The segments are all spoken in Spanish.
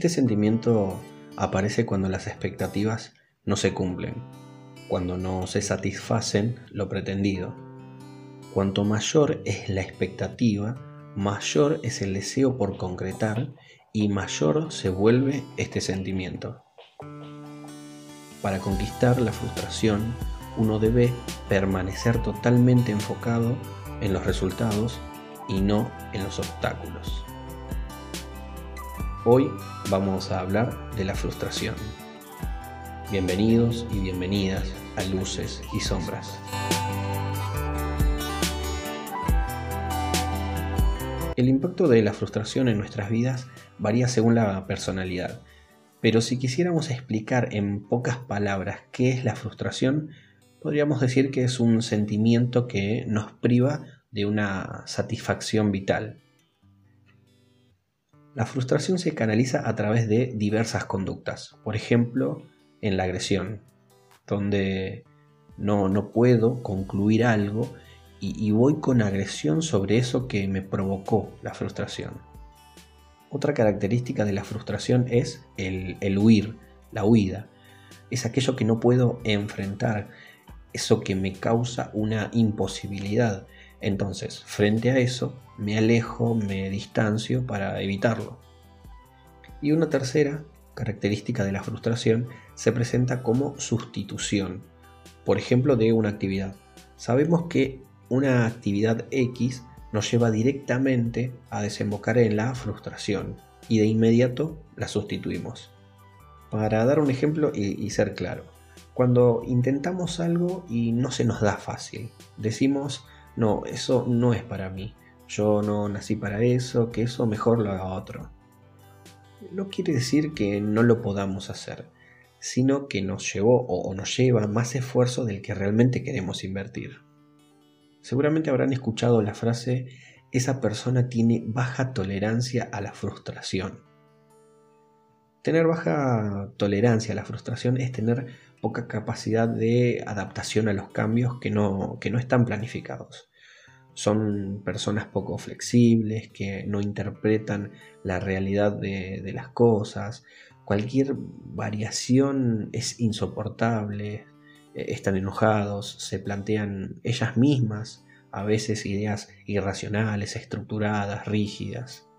Este sentimiento aparece cuando las expectativas no se cumplen, cuando no se satisfacen lo pretendido. Cuanto mayor es la expectativa, mayor es el deseo por concretar y mayor se vuelve este sentimiento. Para conquistar la frustración, uno debe permanecer totalmente enfocado en los resultados y no en los obstáculos. Hoy vamos a hablar de la frustración. Bienvenidos y bienvenidas a Luces y Sombras. El impacto de la frustración en nuestras vidas varía según la personalidad, pero si quisiéramos explicar en pocas palabras qué es la frustración, podríamos decir que es un sentimiento que nos priva de una satisfacción vital. La frustración se canaliza a través de diversas conductas, por ejemplo, en la agresión, donde no, no puedo concluir algo y, voy con agresión sobre eso que me provocó la frustración. Otra característica de la frustración es el, el huir, la huida. Es aquello que no puedo enfrentar, eso que me causa una imposibilidad. Entonces, frente a eso, me alejo, me distancio para evitarlo. Y una tercera característica de la frustración se presenta como sustitución, por ejemplo, de una actividad. Sabemos que una actividad X nos lleva directamente a desembocar en la frustración y de inmediato la sustituimos. Para dar un ejemplo y, ser claro, cuando intentamos algo y no se nos da fácil, decimos, no, eso no es para mí, yo no nací para eso, que eso mejor lo haga otro. No quiere decir que no lo podamos hacer, sino que nos llevó o nos lleva más esfuerzo del que realmente queremos invertir. Seguramente habrán escuchado la frase, esa persona tiene baja tolerancia a la frustración. Tener baja tolerancia a la frustración es tener poca capacidad de adaptación a los cambios que no, que no están planificados. Son personas poco flexibles, que no interpretan la realidad de, de las cosas. Cualquier variación es insoportable, eh, están enojados, se plantean ellas mismas a veces ideas irracionales, estructuradas, rígidas.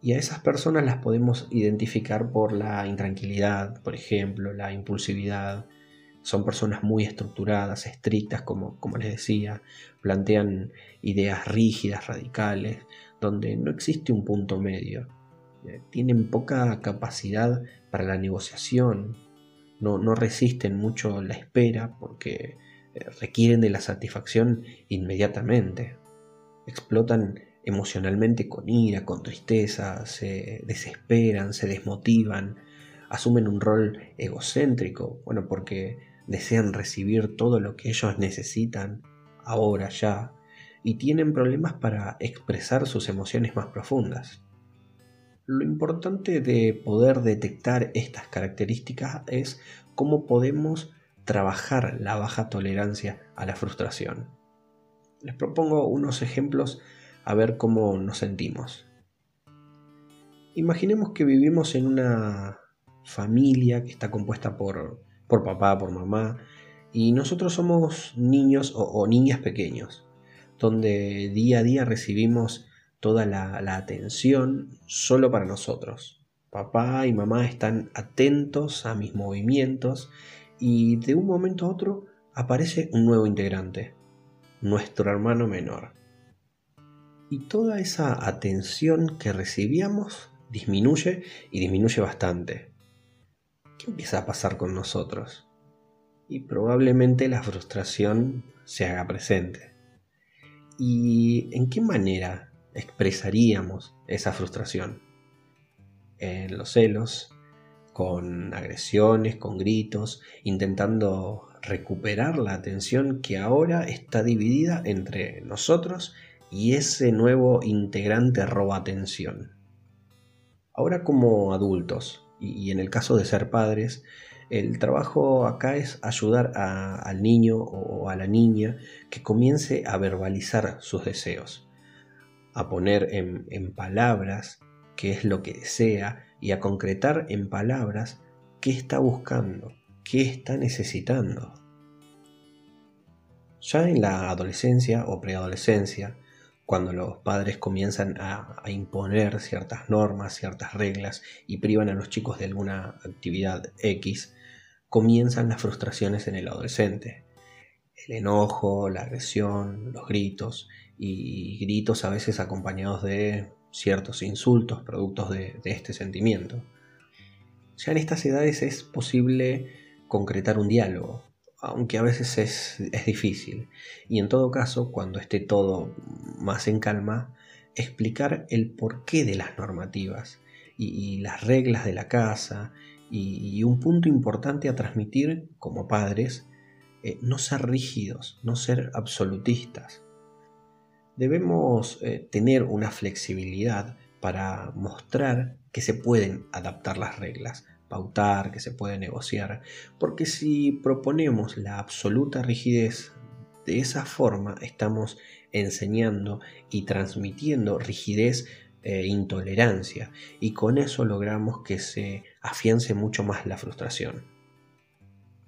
Y a esas personas las podemos identificar por la intranquilidad, por ejemplo, la impulsividad. Son personas muy estructuradas, estrictas, como, como les decía, plantean ideas rígidas, radicales, donde no existe un punto medio. Eh, tienen poca capacidad para la negociación, no, resisten mucho la espera porque eh, requieren de la satisfacción inmediatamente. Explotan emocionalmente con ira, con tristeza, se desesperan, se desmotivan, asumen un rol egocéntrico, bueno, porque desean recibir todo lo que ellos necesitan ahora ya y tienen problemas para expresar sus emociones más profundas. Lo importante de poder detectar estas características es cómo podemos trabajar la baja tolerancia a la frustración. Les propongo unos ejemplos a ver cómo nos sentimos. Imaginemos que vivimos en una familia que está compuesta por, por papá, por mamá, y nosotros somos niños o niñas pequeños, donde día a día recibimos toda la, atención solo para nosotros. Papá y mamá están atentos a mis movimientos y de un momento a otro aparece un nuevo integrante, nuestro hermano menor. Y toda esa atención que recibíamos disminuye y disminuye bastante. ¿Qué empieza a pasar con nosotros? Y probablemente la frustración se haga presente. ¿Y en qué manera expresaríamos esa frustración. En los celos, con agresiones, con gritos, intentando recuperar la atención que ahora está dividida entre nosotros y ese nuevo integrante roba atención. Ahora como adultos, y en el caso de ser padres, el trabajo acá es ayudar al niño o a la niña que comience a verbalizar sus deseos a poner en, palabras qué es lo que desea, y a concretar en palabras qué está buscando, qué está necesitando. Ya en la adolescencia o preadolescencia, cuando los padres comienzan a, imponer ciertas normas, ciertas reglas y privan a los chicos de alguna actividad X, comienzan las frustraciones en el adolescente. El enojo, la agresión, los gritos y gritos a veces acompañados de ciertos insultos productos de, este sentimiento. Ya en estas edades es posible concretar un diálogo, aunque a veces es, difícil. Y en todo caso, cuando esté todo más en calma, explicar el porqué de las normativas y, las reglas de la casa y, un punto importante a transmitir como padres, eh, no ser rígidos, no ser absolutistas debemos eh, tener una flexibilidad para mostrar que se pueden adaptar las reglas, pautar, que se puede negociar, porque si proponemos la absoluta rigidez de esa forma estamos enseñando y transmitiendo rigidez e intolerancia. Y con eso logramos que se afiance mucho más la frustración.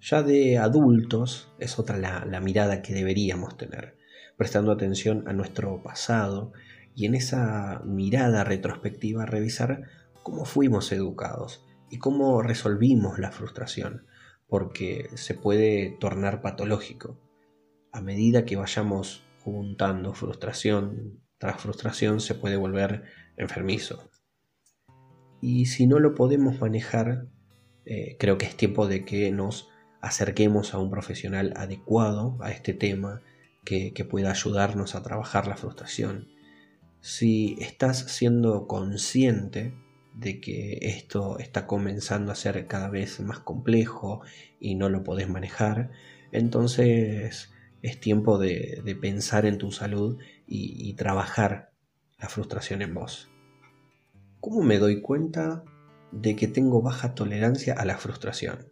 Ya de adultos es otra la mirada que deberíamos tener prestando atención a nuestro pasado y en esa mirada retrospectiva revisar cómo fuimos educados y cómo resolvimos la frustración, porque se puede tornar patológico. A medida que vayamos juntando frustración tras frustración se puede volver enfermizo. Y si no lo podemos manejar, eh, creo que es tiempo de que nos acerquemos a un profesional adecuado a este tema que, pueda ayudarnos a trabajar la frustración. Si estás siendo consciente de que esto está comenzando a ser cada vez más complejo y no lo podés manejar, entonces es tiempo de, pensar en tu salud y, y, trabajar la frustración en vos. ¿Cómo me doy cuenta de que tengo baja tolerancia a la frustración?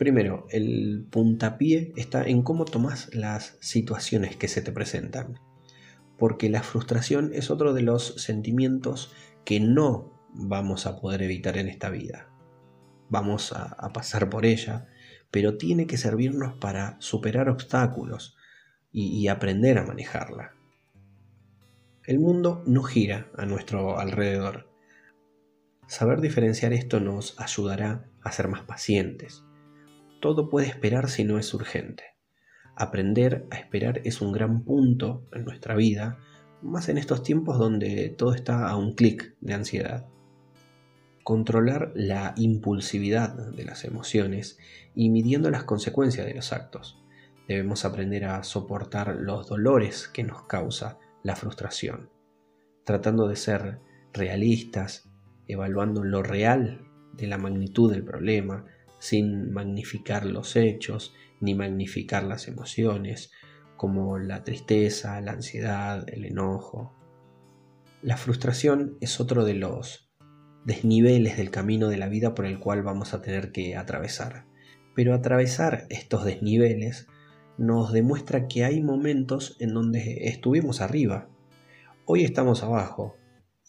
Primero, el puntapié está en cómo tomas las situaciones que se te presentan. Porque la frustración es otro de los sentimientos que no vamos a poder evitar en esta vida. Vamos a, pasar por ella, pero tiene que servirnos para superar obstáculos y aprender a manejarla. El mundo no gira a nuestro alrededor. Saber diferenciar esto nos ayudará a ser más pacientes, todo puede esperar si no es urgente. Aprender a esperar es un gran punto en nuestra vida, más en estos tiempos donde todo está a un clic de ansiedad. Controlar la impulsividad de las emociones y midiendo las consecuencias de los actos. Debemos aprender a soportar los dolores que nos causa la frustración, tratando de ser realistas, evaluando lo real de la magnitud del problema, sin magnificar los hechos ni magnificar las emociones, como la tristeza, la ansiedad, el enojo. La frustración es otro de los desniveles del camino de la vida por el cual vamos a tener que atravesar. Pero atravesar estos desniveles nos demuestra que hay momentos en donde estuvimos arriba, hoy estamos abajo,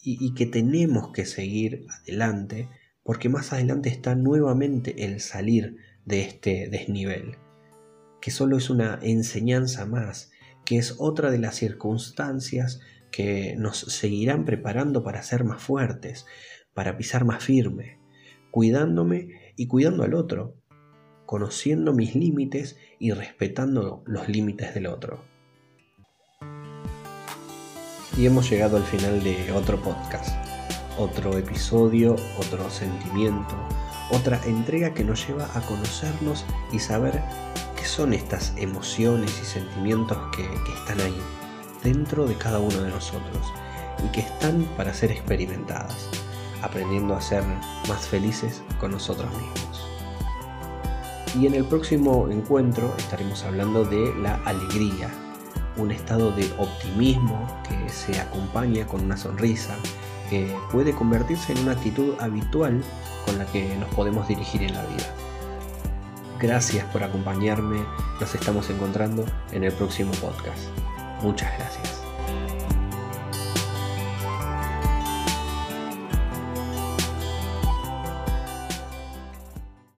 y, y que tenemos que seguir adelante porque más adelante está nuevamente el salir de este desnivel, que solo es una enseñanza más, que es otra de las circunstancias que nos seguirán preparando para ser más fuertes, para pisar más firme, cuidándome y cuidando al otro, conociendo mis límites y respetando los límites del otro. Y hemos llegado al final de otro podcast otro episodio, otro sentimiento, otra entrega que nos lleva a conocernos y saber qué son estas emociones y sentimientos que, están ahí, dentro de cada uno de nosotros y que están para ser experimentadas, aprendiendo a ser más felices con nosotros mismos. Y en el próximo encuentro estaremos hablando de la alegría, un estado de optimismo que se acompaña con una sonrisa, que puede convertirse en una actitud habitual con la que nos podemos dirigir en la vida. Gracias por acompañarme, nos estamos encontrando en el próximo podcast. Muchas gracias.